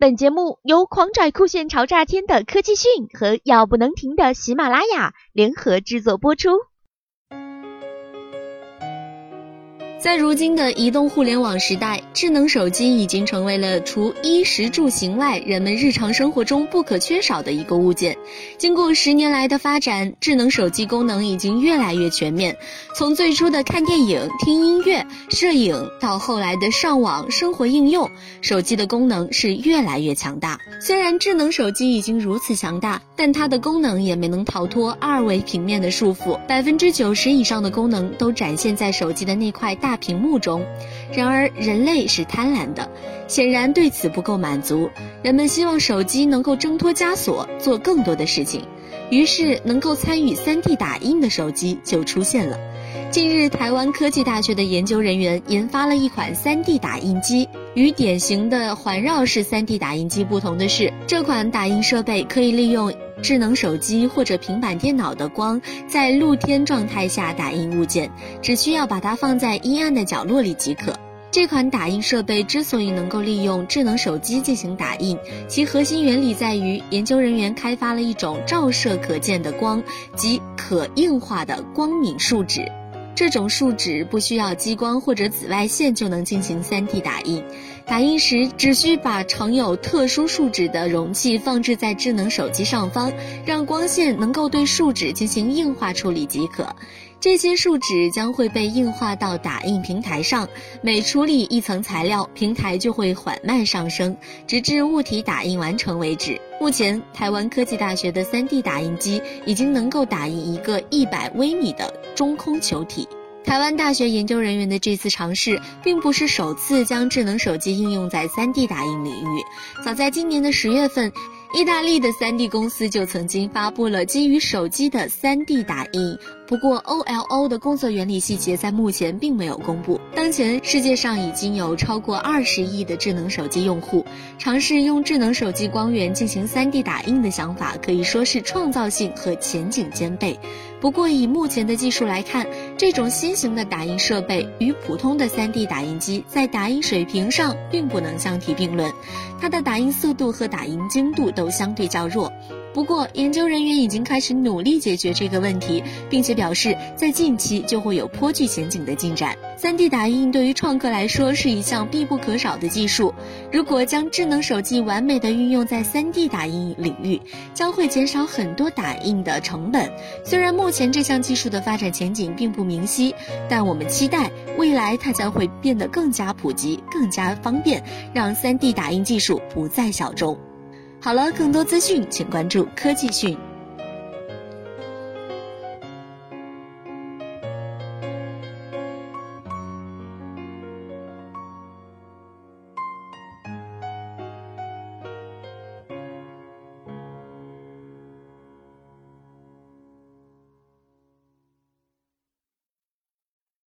本节目由狂拽酷炫潮炸天的科技讯和要不能停的喜马拉雅联合制作播出。在如今的移动互联网时代，智能手机已经成为了除衣食住行外，人们日常生活中不可缺少的一个物件。经过十年来的发展，智能手机功能已经越来越全面。从最初的看电影、听音乐、摄影，到后来的上网、生活应用，手机的功能是越来越强大。虽然智能手机已经如此强大，但它的功能也没能逃脱二维平面的束缚。百分之九十以上的功能都展现在手机的那块大。屏幕中，然而人类是贪婪的，显然对此不够满足。人们希望手机能够挣脱枷锁，做更多的事情，于是能够参与 3D 打印的手机就出现了。近日，台湾科技大学的研究人员研发了一款 3D 打印机。与典型的环绕式 3D 打印机不同的是，这款打印设备可以利用智能手机或者平板电脑的光，在露天状态下打印物件，只需要把它放在阴暗的角落里即可。这款打印设备之所以能够利用智能手机进行打印，其核心原理在于研究人员开发了一种照射可见的光及可硬化的光敏树脂。这种树脂不需要激光或者紫外线就能进行 3D 打印，打印时只需把盛有特殊树脂的容器放置在智能手机上方，让光线能够对树脂进行硬化处理即可。这些树脂将会被硬化到打印平台上，每处理一层材料，平台就会缓慢上升，直至物体打印完成为止。目前，台湾科技大学的 3D 打印机已经能够打印一个100微米的中空球体。台湾大学研究人员的这次尝试，并不是首次将智能手机应用在 3D 打印领域。早在今年的十月份，意大利的 3D 公司就曾经发布了基于手机的 3D 打印。不过，OLO 的工作原理细节在目前并没有公布。当前世界上已经有超过二十亿的智能手机用户，尝试用智能手机光源进行 3D 打印的想法可以说是创造性和前景兼备。不过，以目前的技术来看，这种新型的打印设备与普通的 3D 打印机在打印水平上并不能相提并论，它的打印速度和打印精度都相对较弱。不过，研究人员已经开始努力解决这个问题，并且表示在近期就会有颇具前景的进展。3D 打印对于创客来说是一项必不可少的技术。如果将智能手机完美的运用在 3D 打印领域，将会减少很多打印的成本。虽然目前这项技术的发展前景并不明晰，但我们期待未来它将会变得更加普及、更加方便，让 3D 打印技术不再小众。好了，更多资讯请关注科技讯。